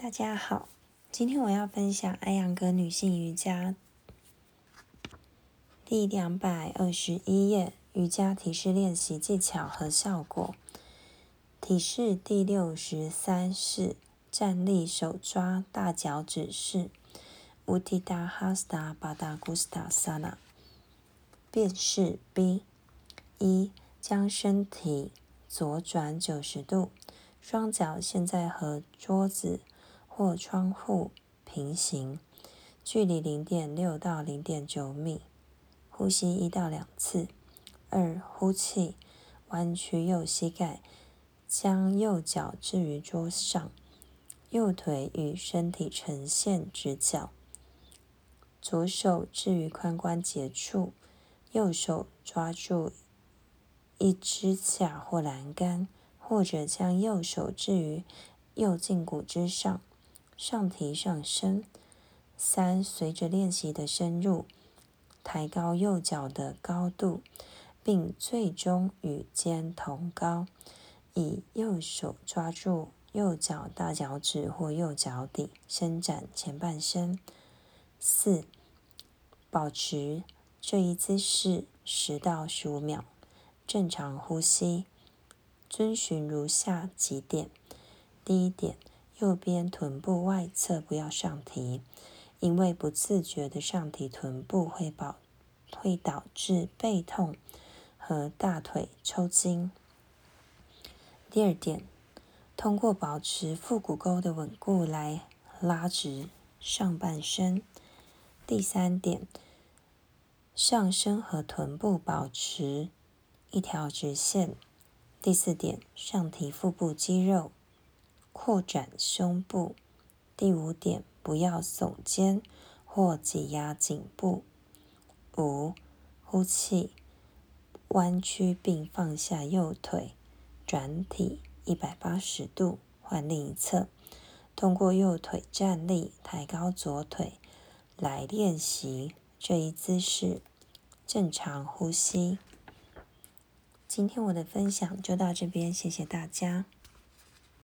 大家好，今天我要分享艾扬格女性瑜伽第两百二十一页瑜伽体式练习技巧和效果。体式第六十三式站立手抓大脚趾式。乌提达哈斯达巴达古斯塔萨那。变式 B 一，将身体左转九十度，双脚现在和桌子。或窗户平行，距离零点六到零点九米。呼吸一到两次。二、呼气，弯曲右膝盖，将右脚置于桌上，右腿与身体呈现直角。左手置于髋关节处，右手抓住一支架或栏杆，或者将右手置于右胫骨之上。上提上升。三，随着练习的深入，抬高右脚的高度，并最终与肩同高。以右手抓住右脚大脚趾或右脚底，伸展前半身。四，保持这一姿势十到十五秒，正常呼吸。遵循如下几点：第一点。右边臀部外侧不要上提，因为不自觉的上提臀部会导会导致背痛和大腿抽筋。第二点，通过保持腹股沟的稳固来拉直上半身。第三点，上身和臀部保持一条直线。第四点，上提腹部肌肉。扩展胸部。第五点，不要耸肩或挤压颈部。五，呼气，弯曲并放下右腿，转体一百八十度，换另一侧。通过右腿站立，抬高左腿来练习这一姿势。正常呼吸。今天我的分享就到这边，谢谢大家。